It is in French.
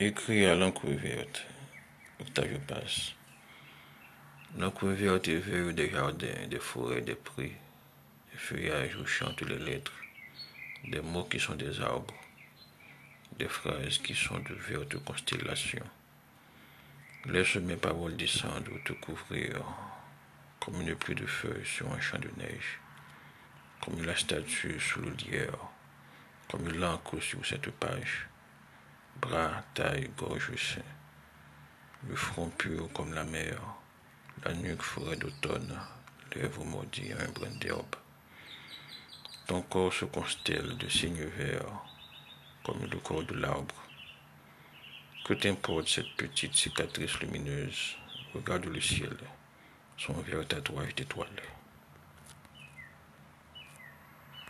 Écrit à l'encre verte, Octavio Paz. L'encre verte éveille des jardins, des forêts, des prés, des feuillages où chantent les lettres, des mots qui sont des arbres, des phrases qui sont de vertes constellations. Laisse mes paroles descendre ou te couvrir comme une pluie de feuilles sur un champ de neige, comme la statue sous le lierre, comme l'encre sur cette page bras, taille, gorge, le front pur comme la mer, la nuque forêt d'automne, lèvres maudies un brin d'herbe. Ton corps se constelle de signes verts, comme le corps de l'arbre. Que t'importe cette petite cicatrice lumineuse? Regarde le ciel, son vert tatouage d'étoiles.